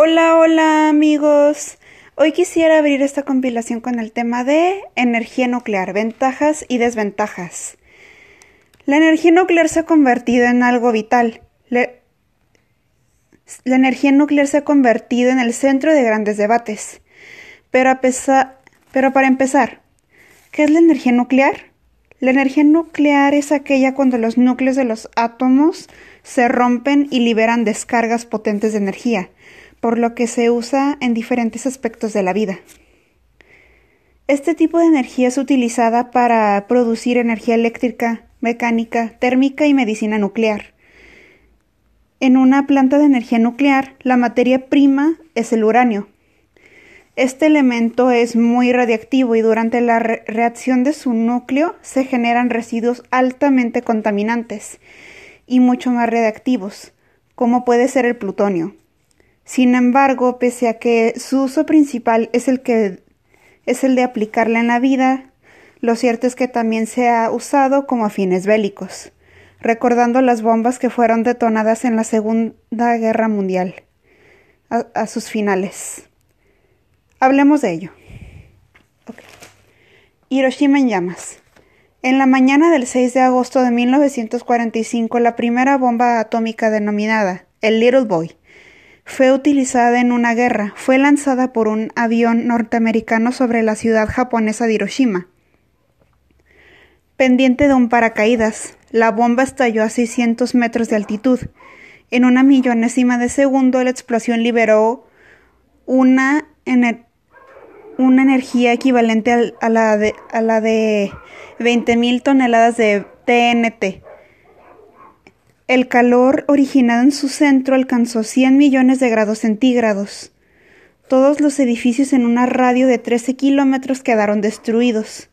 Hola, hola amigos. Hoy quisiera abrir esta compilación con el tema de energía nuclear, ventajas y desventajas. La energía nuclear se ha convertido en algo vital. la energía nuclear se ha convertido en el centro de grandes debates. Pero, pero para empezar, ¿qué es la energía nuclear? La energía nuclear es aquella cuando los núcleos de los átomos se rompen y liberan descargas potentes de energía, por lo que se usa en diferentes aspectos de la vida. Este tipo de energía es utilizada para producir energía eléctrica, mecánica, térmica y medicina nuclear. En una planta de energía nuclear, la materia prima es el uranio, este elemento es muy radiactivo y durante la reacción de su núcleo se generan residuos altamente contaminantes y mucho más radiactivos, como puede ser el plutonio. Sin embargo, pese a que su uso principal es el que es el de aplicarla en la vida, lo cierto es que también se ha usado como a fines bélicos, recordando las bombas que fueron detonadas en la Segunda Guerra Mundial, a sus finales. Hablemos de ello. Hiroshima en llamas. En la mañana del 6 de agosto de 1945, la primera bomba atómica denominada el Little Boy fue utilizada en una guerra. Fue lanzada por un avión norteamericano sobre la ciudad japonesa de Hiroshima. Pendiente de un paracaídas, la bomba estalló a 600 metros de altitud. En una millonésima de segundo, la explosión liberó una una energía equivalente a la de, a la de 20.000 toneladas de TNT. El calor originado en su centro alcanzó 100 millones de grados centígrados. Todos los edificios en una radio de 13 kilómetros quedaron destruidos.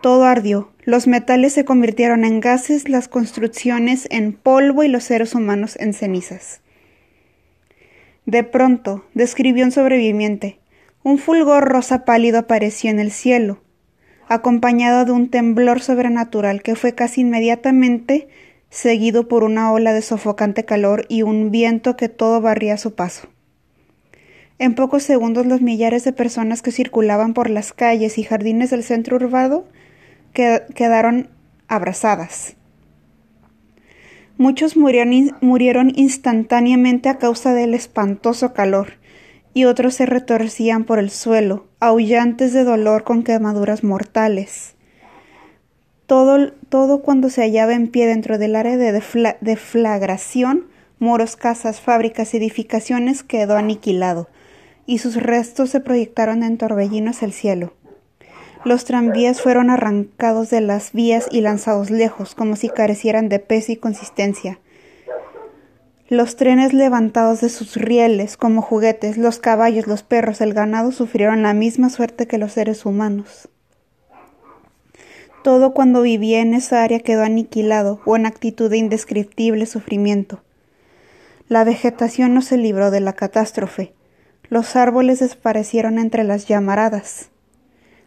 Todo ardió. Los metales se convirtieron en gases, las construcciones en polvo y los seres humanos en cenizas. De pronto, describió un sobreviviente, un fulgor rosa pálido apareció en el cielo, acompañado de un temblor sobrenatural que fue casi inmediatamente seguido por una ola de sofocante calor y un viento que todo barría a su paso. En pocos segundos los millares de personas que circulaban por las calles y jardines del centro urbano quedaron abrazadas. Muchos murieron, murieron instantáneamente a causa del espantoso calor, y otros se retorcían por el suelo, aullantes de dolor con quemaduras mortales. Todo, todo cuando se hallaba en pie dentro del área de deflagración, muros, casas, fábricas, edificaciones, quedó aniquilado, y sus restos se proyectaron en torbellinos al cielo. Los tranvías fueron arrancados de las vías y lanzados lejos, como si carecieran de peso y consistencia. Los trenes levantados de sus rieles como juguetes, los caballos, los perros, el ganado sufrieron la misma suerte que los seres humanos. Todo cuando vivía en esa área quedó aniquilado o en actitud de indescriptible sufrimiento. La vegetación no se libró de la catástrofe. Los árboles desaparecieron entre las llamaradas.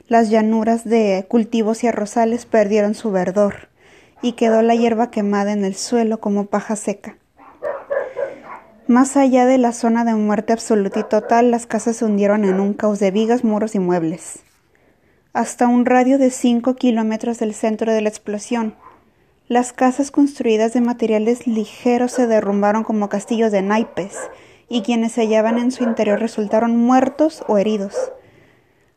Las llanuras de cultivos y arrozales perdieron su verdor, y quedó la hierba quemada en el suelo como paja seca. Más allá de la zona de muerte absoluta y total, las casas se hundieron en un caos de vigas, muros y muebles. Hasta un radio de cinco kilómetros del centro de la explosión, las casas construidas de materiales ligeros se derrumbaron como castillos de naipes, y quienes se hallaban en su interior resultaron muertos o heridos.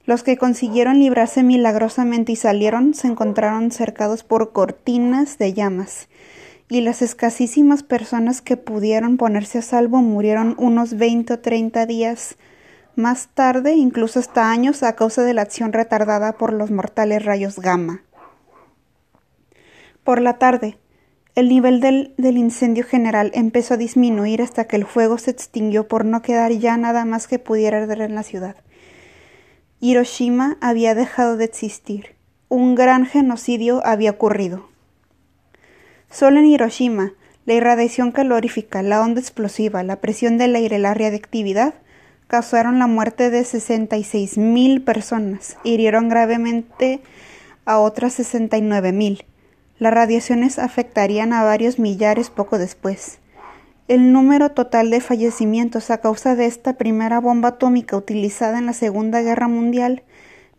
Los que consiguieron librarse milagrosamente y salieron se encontraron cercados por cortinas de llamas, y las escasísimas personas que pudieron ponerse a salvo murieron unos veinte o treinta días más tarde, incluso hasta años, a causa de la acción retardada por los mortales rayos gamma. Por la tarde, el nivel del, del, incendio general empezó a disminuir hasta que el fuego se extinguió por no quedar ya nada más que pudiera arder en la ciudad. Hiroshima había dejado de existir. Un gran genocidio había ocurrido. Solo en Hiroshima, la irradiación calorífica, la onda explosiva, la presión del aire, la radiactividad causaron la muerte de 66 mil personas, hirieron gravemente a otras 69 mil. Las radiaciones afectarían a varios millares poco después. El número total de fallecimientos a causa de esta primera bomba atómica utilizada en la Segunda Guerra Mundial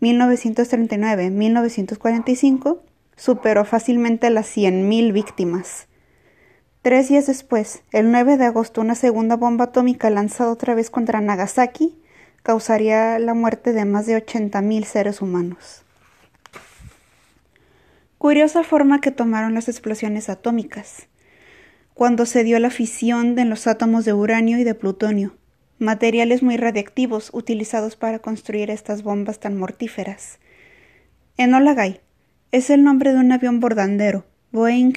1939-1945 superó fácilmente las 100.000 víctimas. Tres días después, el 9 de agosto, una segunda bomba atómica lanzada otra vez contra Nagasaki causaría la muerte de más de 80.000 seres humanos. Curiosa forma que tomaron las explosiones atómicas, cuando se dio la fisión de los átomos de uranio y de plutonio, materiales muy radiactivos utilizados para construir estas bombas tan mortíferas. Enola Gay es el nombre de un avión bordandero, Boeing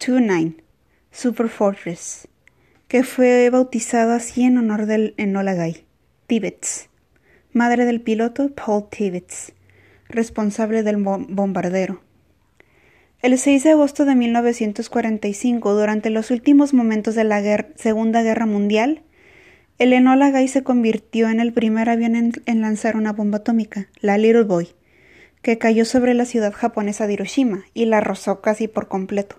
B-29 Super Fortress, que fue bautizado así en honor del Enola Gay, Tibbets, madre del piloto Paul Tibbets, responsable del bombardero. El 6 de agosto de 1945, durante los últimos momentos de la Segunda Guerra Mundial, el Enola Gay se convirtió en el primer avión en, en, lanzar una bomba atómica, la Little Boy, que cayó sobre la ciudad japonesa de Hiroshima y la arrasó casi por completo.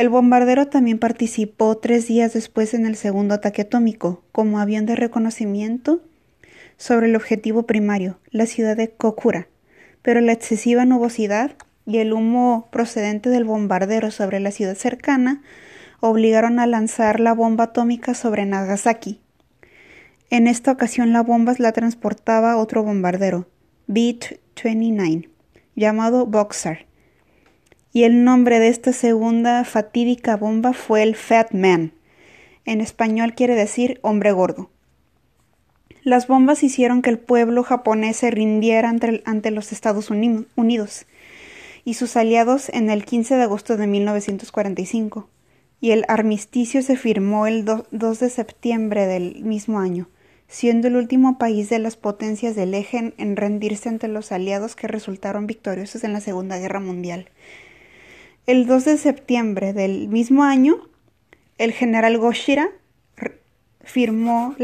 El bombardero también participó tres días después en el segundo ataque atómico, como avión de reconocimiento sobre el objetivo primario, la ciudad de Kokura, pero la excesiva nubosidad y el humo procedente del bombardero sobre la ciudad cercana obligaron a lanzar la bomba atómica sobre Nagasaki. En esta ocasión la bomba la transportaba otro bombardero, B-29, llamado Boxer, y el nombre de esta segunda fatídica bomba fue el Fat Man. En español quiere decir hombre gordo. Las bombas hicieron que el pueblo japonés se rindiera ante, los Estados Unidos y sus aliados en el 15 de agosto de 1945, y el armisticio se firmó el 2 de septiembre del mismo año, siendo el último país de las potencias del eje en rendirse ante los aliados que resultaron victoriosos en la Segunda Guerra Mundial. El 2 de septiembre del mismo año, el general Goshira firmó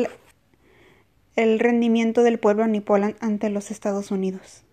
el rendimiento del pueblo nipón ante los Estados Unidos.